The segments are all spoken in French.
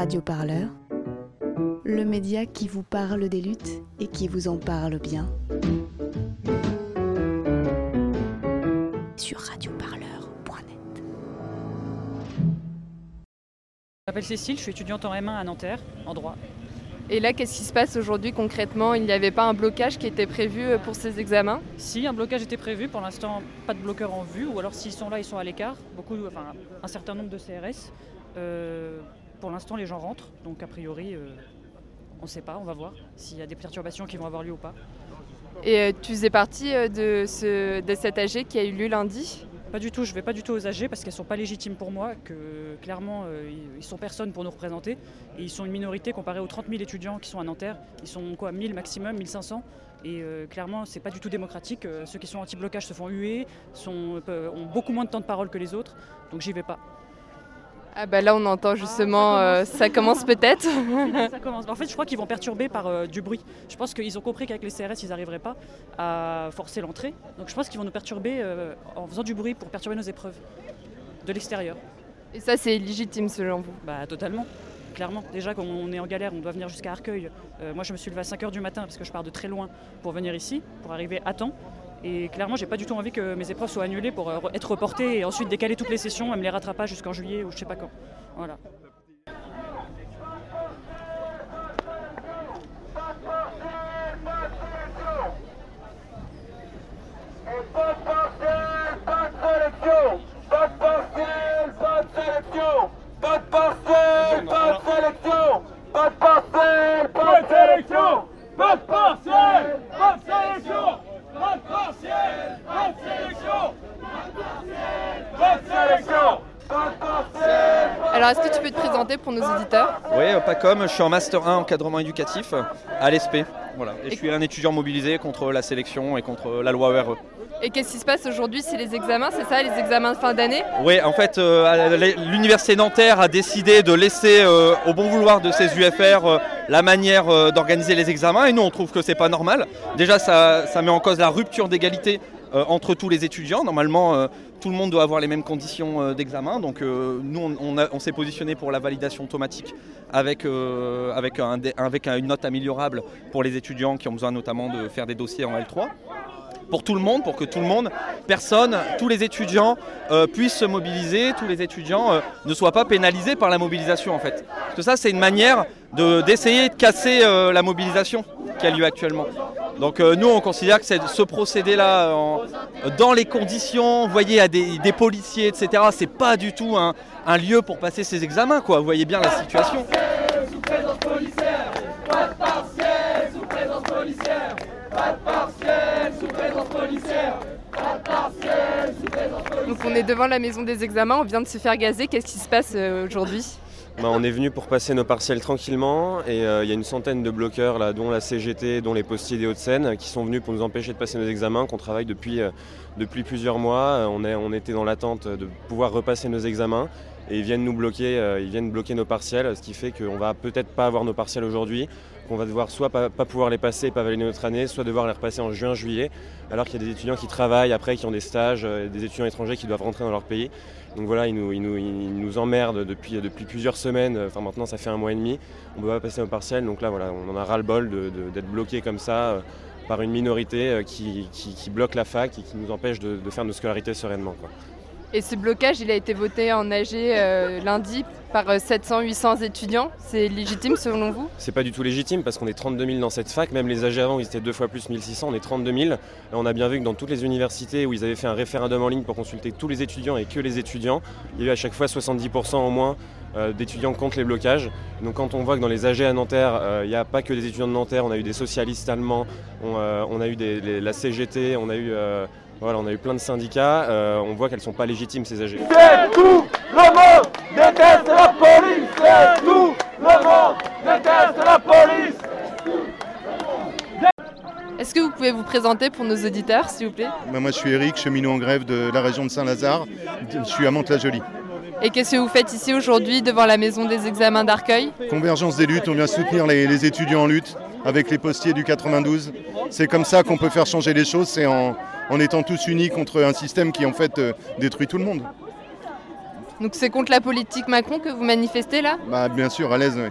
Radio Parleur, le média qui vous parle des luttes et qui vous en parle bien. Sur radioparleur.net. Je m'appelle Cécile, je suis étudiante en M1 à Nanterre, en droit. Et là, qu'est-ce qui se passe aujourd'hui concrètement? Il n'y avait pas un blocage qui était prévu euh, pour ces examens? Si un blocage était prévu, pour l'instant pas de bloqueur en vue, ou alors s'ils sont là, ils sont à l'écart. Beaucoup, enfin un certain nombre de CRS. Euh, pour l'instant, les gens rentrent, donc a priori, euh, on ne sait pas, on va voir s'il y a des perturbations qui vont avoir lieu ou pas. Et euh, tu faisais partie euh, de, ce, de cet AG qui a eu lieu lundi? Pas du tout, je vais pas du tout aux AG parce qu'elles sont pas légitimes pour moi, que clairement euh, ils- sont personne pour nous représenter. Et ils sont une minorité comparée aux 30 000 étudiants qui sont à Nanterre. Ils sont quoi 1000 maximum, 1500 et euh, clairement, c'est pas du tout démocratique. Ceux qui sont anti-blocage se font huer, sont, ont beaucoup moins de temps de parole que les autres, donc j'y vais pas. Ah bah là, on entend justement, euh, ça commence peut-être. Ça commence. En fait, je crois qu'ils vont perturber par euh, du bruit. Je pense qu'ils ont compris qu'avec les CRS, ils n'arriveraient pas à forcer l'entrée. Donc je pense qu'ils vont nous perturber euh, en faisant du bruit pour perturber nos épreuves de l'extérieur. Et ça, c'est légitime selon vous? Bah totalement. Clairement, déjà quand on est en galère, on doit venir jusqu'à Arcueil. Moi je me suis levé à 5h du matin parce que je pars de très loin pour venir ici, pour arriver à temps. Et clairement, j'ai pas du tout envie que mes épreuves soient annulées pour euh, re- être reportées et ensuite décaler toutes les sessions, même les rattrapages jusqu'en juillet ou je sais pas quand. Pas de partiel, pas de sélection Pas de partiel, pas de sélection Pas de partiel, pas de sélection Pas de partiel, pas de sélection Pas de partiel, pas de sélection Pas de partiel, pas de sélection Pas de sélection Pas de partiel Alors, est-ce que tu peux te présenter pour nos auditeurs Oui, euh, pas comme, je suis en Master 1 encadrement éducatif euh, à l'ESP. Voilà. Et je suis un étudiant mobilisé contre la sélection et contre la loi ORE. Et qu'est-ce qui se passe aujourd'hui? C'est les examens, c'est ça, les examens de fin d'année? Oui, en fait, euh, l'Université Nanterre a décidé de laisser euh, au bon vouloir de ses UFR euh, la manière euh, d'organiser les examens et nous on trouve que c'est pas normal. Déjà, ça, ça met en cause la rupture d'égalité euh, entre tous les étudiants. Normalement, euh, tout le monde doit avoir les mêmes conditions euh, d'examen. Donc, euh, nous, on, s'est positionné pour la validation automatique avec, euh, avec, une note améliorable pour les étudiants qui ont besoin notamment de faire des dossiers en L3 pour tout le monde, pour que tout le monde, personne, tous les étudiants puissent se mobiliser, tous les étudiants ne soient pas pénalisés par la mobilisation en fait. Parce que ça c'est une manière de- d'essayer de, casser la mobilisation qui a lieu actuellement. Donc euh, nous on considère que ce procédé-là en- dans les conditions, vous voyez, à des, des policiers, etc. C'est pas du tout un, un lieu pour passer ces examens quoi. Vous voyez bien la situation. Donc, on est devant la maison des examens, on vient de se faire gazer. Qu'est-ce qui se passe euh, aujourd'hui? Bah, on est venu pour passer nos partiels tranquillement et euh, il y a une centaine de bloqueurs là, dont la CGT, dont les postiers des Hauts-de-Seine, qui sont venus pour nous empêcher de passer nos examens, qu'on travaille depuis, euh, plusieurs mois. Euh, on était dans l'attente de pouvoir repasser nos examens et ils viennent nous bloquer, euh, ils viennent bloquer nos partiels, ce qui fait qu'on va peut-être pas avoir nos partiels aujourd'hui, qu'on va devoir soit pas, pas pouvoir les passer et pas valider notre année, soit devoir les repasser en juin, juillet, alors qu'il y a des étudiants qui travaillent après, qui ont des stages, euh, des étudiants étrangers qui doivent rentrer dans leur pays. Donc voilà, ils nous, emmerdent depuis, plusieurs semaines, enfin maintenant ça fait un mois et demi, on ne peut pas passer au partiel, donc là voilà, on en a ras-le-bol d'être bloqué comme ça euh, par une minorité euh, qui, bloque la fac et qui nous empêche de, faire nos scolarités sereinement. Et ce blocage, il a été voté en AG euh, lundi par 700-800 étudiants. C'est légitime selon vous? C'est pas du tout légitime parce qu'on est 32 000 dans cette fac, même les AG avant ils étaient deux fois plus 1600, on est 32 000. Là, on a bien vu que dans toutes les universités où ils avaient fait un référendum en ligne pour consulter tous les étudiants et que les étudiants, il y a eu à chaque fois 70% au moins euh, d'étudiants contre les blocages. Donc quand on voit que dans les AG à Nanterre, euh, il n'y a pas que des étudiants de Nanterre, on a eu des socialistes allemands, on, euh, a eu la CGT, on a eu, euh, voilà, on a eu plein de syndicats, euh, on voit qu'elles ne sont pas légitimes ces AG. C'est tout le monde déteste la police C'est tout le monde déteste la police Est-ce que vous pouvez vous présenter pour nos auditeurs, s'il vous plaît? Bah, Moi, je suis Eric, cheminot en grève de la région de Saint-Lazare. Je suis à Mantes-la-Jolie. Et qu'est-ce que vous faites ici aujourd'hui devant la maison des examens d'Arcueil? Convergence des luttes, on vient soutenir les, les étudiants en lutte avec les postiers du 92. C'est comme ça qu'on peut faire changer les choses, c'est en, en étant tous unis contre un système qui en fait euh, détruit tout le monde. Donc c'est contre la politique Macron que vous manifestez là? Bah, bien sûr, à l'aise, oui.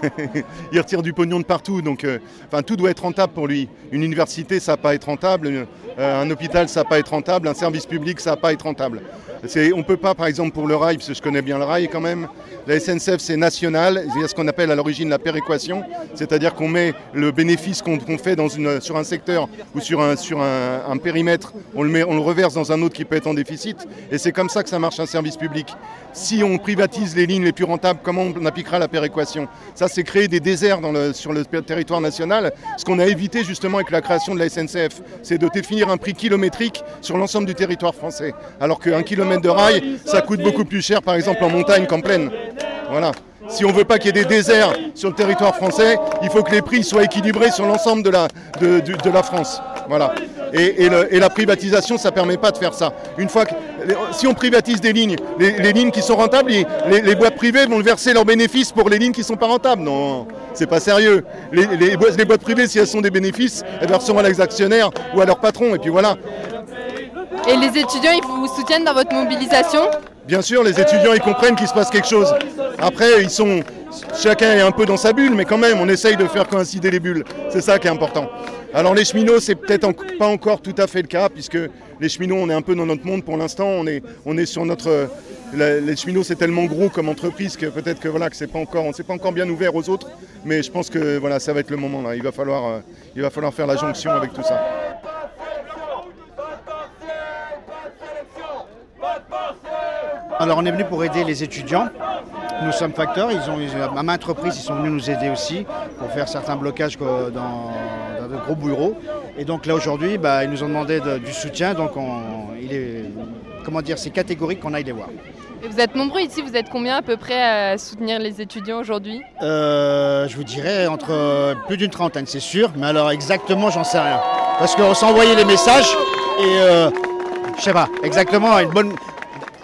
il retire du pognon de partout, donc euh, enfin, tout doit être rentable pour lui. Une université, ça va pas être rentable, euh, un hôpital, ça va pas être rentable, un service public, ça va pas être rentable. On ne peut pas, par exemple, pour le rail, parce que je connais bien le rail quand même, la SNCF c'est national, il y a ce qu'on appelle à l'origine la péréquation, c'est-à-dire qu'on met le bénéfice qu'on fait sur un secteur ou sur, un, périmètre, on le, reverse dans un autre qui peut être en déficit, et c'est comme ça que ça marche un service public. Si on privatise les lignes les plus rentables, comment on appliquera la péréquation? Ça, c'est créer des déserts sur le territoire national, ce qu'on a évité justement avec la création de la SNCF, c'est de définir un prix kilométrique sur l'ensemble du territoire français, alors qu'un kilomètre de rail, ça coûte beaucoup plus cher, par exemple en montagne qu'en plaine. Voilà. Si on ne veut pas qu'il y ait des déserts sur le territoire français, il faut que les prix soient équilibrés sur l'ensemble de la, de, de- de la France. Voilà. Et, et le- et la privatisation, ça ne permet pas de faire ça. Une fois que, si on privatise des lignes, les, les lignes qui sont rentables, les, les- les boîtes privées vont verser leurs bénéfices pour les lignes qui ne sont pas rentables. Non, c'est pas sérieux. Les, les boîtes, boîtes privées, si elles sont des bénéfices, elles verseront à leurs actionnaires ou à leurs patrons. Et puis voilà. Et les étudiants, ils vous soutiennent dans votre mobilisation? Bien sûr, les étudiants, ils comprennent qu'il se passe quelque chose. Après, ils sont, chacun est un peu dans sa bulle, mais quand même, on essaye de faire coïncider les bulles. C'est ça qui est important. Alors les cheminots, c'est peut-être pas encore tout à fait le cas, puisque les cheminots, on est un peu dans notre monde pour l'instant. On est, on est sur notre, les cheminots, c'est tellement gros comme entreprise que peut-être que voilà, que c'est pas encore, on s'est pas encore bien ouvert aux autres. Mais je pense que voilà, ça va être le moment là. Il va falloir, euh, il va falloir faire la jonction avec tout ça. Alors on est venu pour aider les étudiants. Nous sommes facteurs. Ils ont, ils à maintes reprises, ils sont venus nous aider aussi pour faire certains blocages dans, dans de gros bureaux. Et donc là aujourd'hui, bah, ils nous ont demandé de- du soutien. Donc on- il est, comment dire, c'est catégorique qu'on aille les voir. Et vous êtes nombreux ici, vous êtes combien à peu près à soutenir les étudiants aujourd'hui? Euh, je vous dirais entre plus d'une trentaine, c'est sûr. Mais alors exactement, j'en sais rien. Parce qu'on s'est envoyé les messages et euh, je sais pas exactement une bonne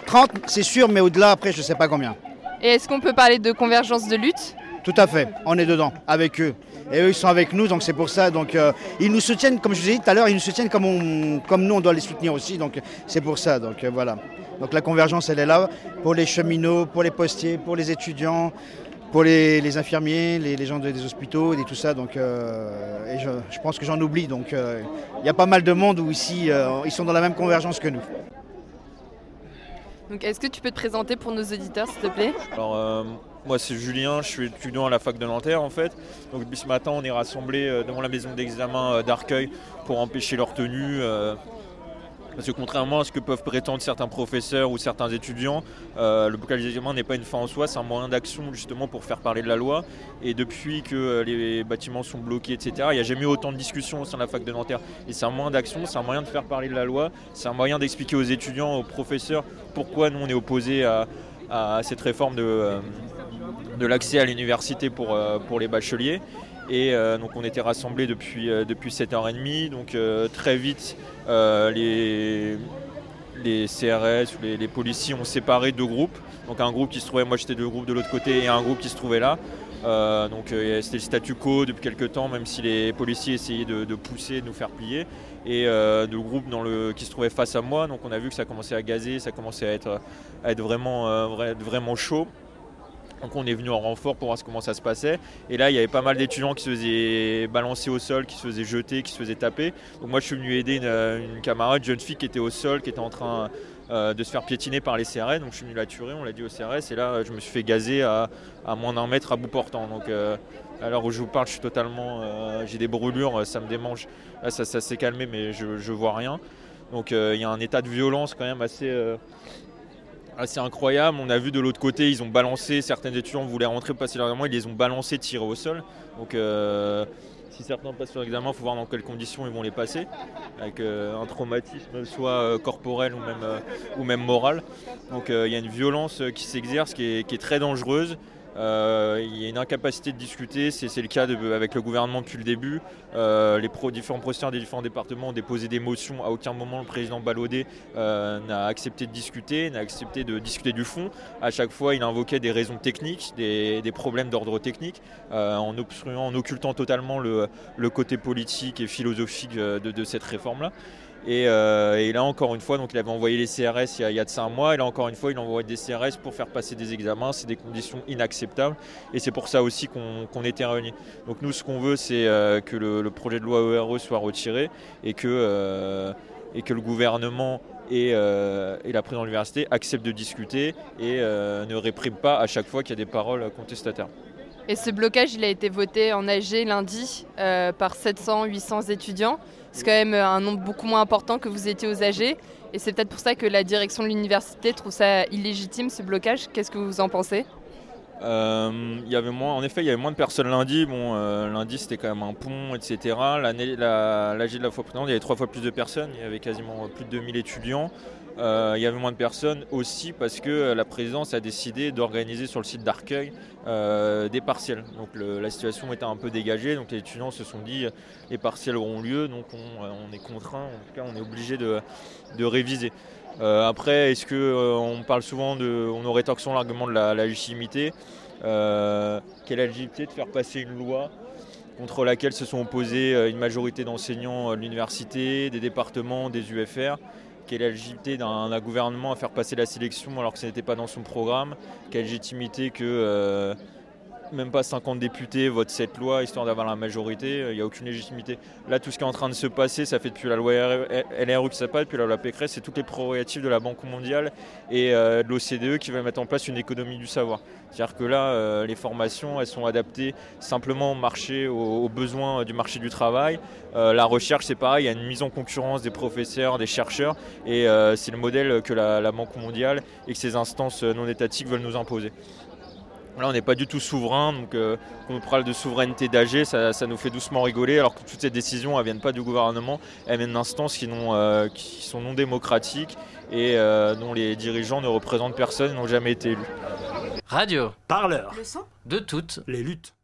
30, c'est sûr, mais au-delà après, je sais pas combien. Et est-ce qu'on peut parler de convergence de lutte Tout à fait, on est dedans, avec eux. Et eux, ils sont avec nous, donc c'est pour ça. Donc, euh, ils nous soutiennent, comme je vous ai dit tout à l'heure, ils nous soutiennent comme, comme nous, on doit les soutenir aussi. Donc, c'est pour ça. Donc, euh, voilà. Donc, la convergence, elle est là pour les cheminots, pour les postiers, pour les étudiants, pour les, infirmiers, les, gens de- des hôpitaux et tout ça. Euh, et je, je pense que j'en oublie. Donc, il y a pas mal de monde où ici, ils sont dans la même convergence que nous. Donc est-ce que tu peux te présenter pour nos auditeurs s'il te plaît? Alors euh, moi c'est Julien, je suis étudiant à la fac de Nanterre en fait. Donc depuis ce matin on est rassemblés euh, devant la maison d'examen euh, d'Arcueil pour empêcher leur tenue. Parce que contrairement à ce que peuvent prétendre certains professeurs ou certains étudiants, euh, le blocage examens n'est pas une fin en soi, c'est un moyen d'action justement pour faire parler de la loi. Et depuis que euh, les bâtiments sont bloqués, etc., il n'y a jamais eu autant de discussions au sein de la fac de Nanterre. Et c'est un moyen d'action, c'est un moyen de faire parler de la loi, c'est un moyen d'expliquer aux étudiants, aux professeurs, pourquoi nous on est opposés à, à cette réforme de, euh, de l'accès à l'université pour, euh, les bacheliers. Et euh, donc on était rassemblés depuis, euh, depuis 7h30. Donc euh, très vite, les, CRS les, policiers ont séparé deux groupes. Donc un groupe qui se trouvait, moi j'étais deux groupes de l'autre côté, et un groupe qui se trouvait là. Donc c'était le statu quo depuis quelques temps, même si les policiers essayaient de, pousser, de nous faire plier. Et le groupe dans le, qui se trouvait face à moi, donc on a vu que ça commençait à gazer, ça commençait à être, à être vraiment, vra- vraiment chaud. Donc on est venu en renfort pour voir comment ça se passait. Et là, il y avait pas mal d'étudiants qui se faisaient balancer au sol, qui se faisaient jeter, qui se faisaient taper. Donc moi, je suis venu aider une, une camarade, jeune fille qui était au sol, qui était en train euh, de se faire piétiner par les CRS. Donc je suis venu la tuer, on l'a dit au CRS. Et là, je me suis fait gazer à, à moins d'un mètre à bout portant. Donc euh, à l'heure où je vous parle, je suis totalement... euh, J'ai des brûlures, ça me démange. Là, ça, s'est calmé, mais je, je vois rien. Donc euh, il y a un état de violence quand même assez... assez incroyable. On a vu de l'autre côté, ils ont balancé, certains étudiants voulaient rentrer, passer leur examen, ils les ont balancés, tirés au sol. Donc euh, si certains passent leur examen, il faut voir dans quelles conditions ils vont les passer, avec euh, un traumatisme soit euh, corporel ou même, ou même moral. Donc il y a une violence qui s'exerce, qui est très dangereuse. Euh, il y a une incapacité de discuter, c'est le cas avec le gouvernement depuis le début. Euh, les différents professeurs des différents départements ont déposé des motions. À aucun moment le président Ballaudet euh, n'a accepté de discuter, n'a accepté de discuter du fond. À chaque fois, il invoquait des raisons techniques, des, problèmes d'ordre technique, euh, en obstruant, en occultant totalement le, côté politique et philosophique de cette réforme-là. Et, là encore une fois, donc il avait envoyé les CRS il y, a, ça un mois, et là encore une fois, il envoie des CRS pour faire passer des examens. C'est des conditions inacceptables, et c'est pour ça aussi qu'on était réunis. Donc nous, ce qu'on veut, c'est que le, projet de loi ERE soit retiré et que, et que le gouvernement et, la présidente de l'université acceptent de discuter et ne répriment pas à chaque fois qu'il y a des paroles contestataires. Et ce blocage, il a été voté en AG lundi euh, par 700-800 étudiants. C'est quand même un nombre beaucoup moins important que vous étiez aux AG. Et c'est peut-être pour ça que la direction de l'université trouve ça illégitime, ce blocage. Qu'est-ce que vous en pensez? Euh, y avait moins, en effet, il y avait moins de personnes lundi. Bon, euh, lundi c'était quand même un pont, etc. L'année, l'AG de la fois précédente, il y avait trois fois plus de personnes. Il y avait quasiment plus de 2000 étudiants. Euh, il y avait moins de personnes aussi parce que la présidence a décidé d'organiser sur le site d'Arcueil des partiels. Donc la situation était un peu dégagée, donc les étudiants se sont dit les partiels auront lieu, donc on, est contraint, en tout cas on est obligé de, réviser. Euh, après, est-ce que on parle souvent de, on aurait tort l'argument de la, légitimité. quelle légitimité de faire passer une loi contre laquelle se sont opposés une majorité d'enseignants de l'université, des départements, des UFR quelle légitimité d'un gouvernement à faire passer la sélection alors que ce n'était pas dans son programme? Quelle légitimité que euh, même pas 50 députés votent cette loi histoire d'avoir la majorité Il n'y a aucune légitimité. Là, tout ce qui est en train de se passer, ça fait depuis la loi LRU qui s'appelle, depuis la loi Pécresse, c'est toutes les prérogatives de la Banque mondiale et euh, de l'OCDE qui va mettre en place une économie du savoir. C'est-à-dire que là, euh, les formations, elles sont adaptées simplement au marché, aux, besoins du marché du travail. la recherche, c'est pareil, il y a une mise en concurrence des professeurs, des chercheurs, et c'est le modèle que la, Banque mondiale et que ces instances non étatiques veulent nous imposer. Là, on n'est pas du tout souverain, donc euh, quand on parle de souveraineté d'AG, ça, nous fait doucement rigoler, alors que toutes ces décisions ne viennent pas du gouvernement, elles viennent d'instances qui, euh, qui, sont non démocratiques et euh, dont les dirigeants ne représentent personne et n'ont jamais été élus. Radio, parleur, de toutes les luttes.